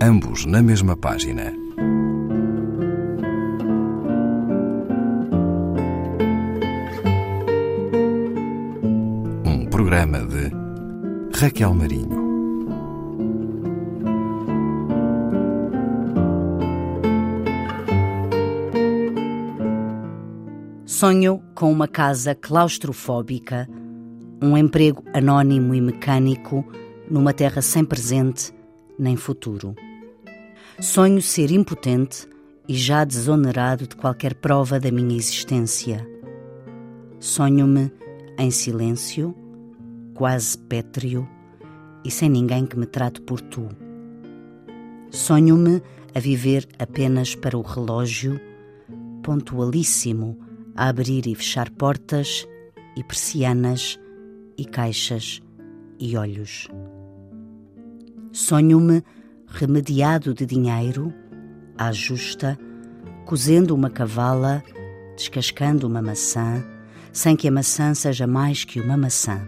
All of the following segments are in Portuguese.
ambos na mesma página. Um programa de Raquel Marinho. Sonho com uma casa claustrofóbica, um emprego anónimo e mecânico numa terra sem presente nem futuro. Sonho ser impotente e já desonerado de qualquer prova da minha existência. Sonho-me em silêncio, quase pétreo e sem ninguém que me trate por tu. Sonho-me a viver apenas para o relógio, pontualíssimo a abrir e fechar portas e persianas e caixas e olhos. Sonho-me remediado de dinheiro, à justa, cozendo uma cavala, descascando uma maçã, sem que a maçã seja mais que uma maçã.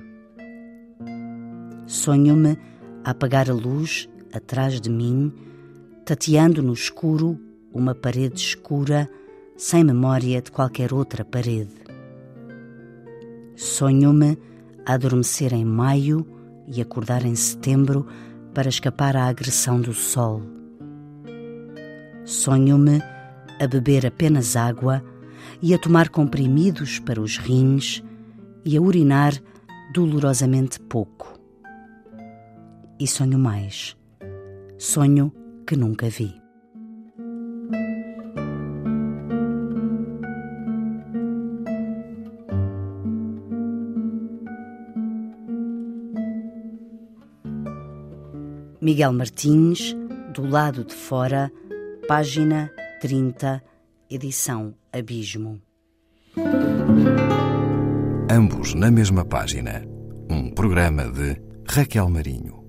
Sonho-me a apagar a luz atrás de mim, tateando no escuro uma parede escura, sem memória de qualquer outra parede. Sonho-me a adormecer em maio e acordar em setembro para escapar à agressão do sol. Sonho-me a beber apenas água e a tomar comprimidos para os rins e a urinar dolorosamente pouco. E sonho mais. Sonho que nunca vi. Miguel Martins, do lado de fora, página 30, edição Abismo. Ambos na mesma página. Um programa de Raquel Marinho.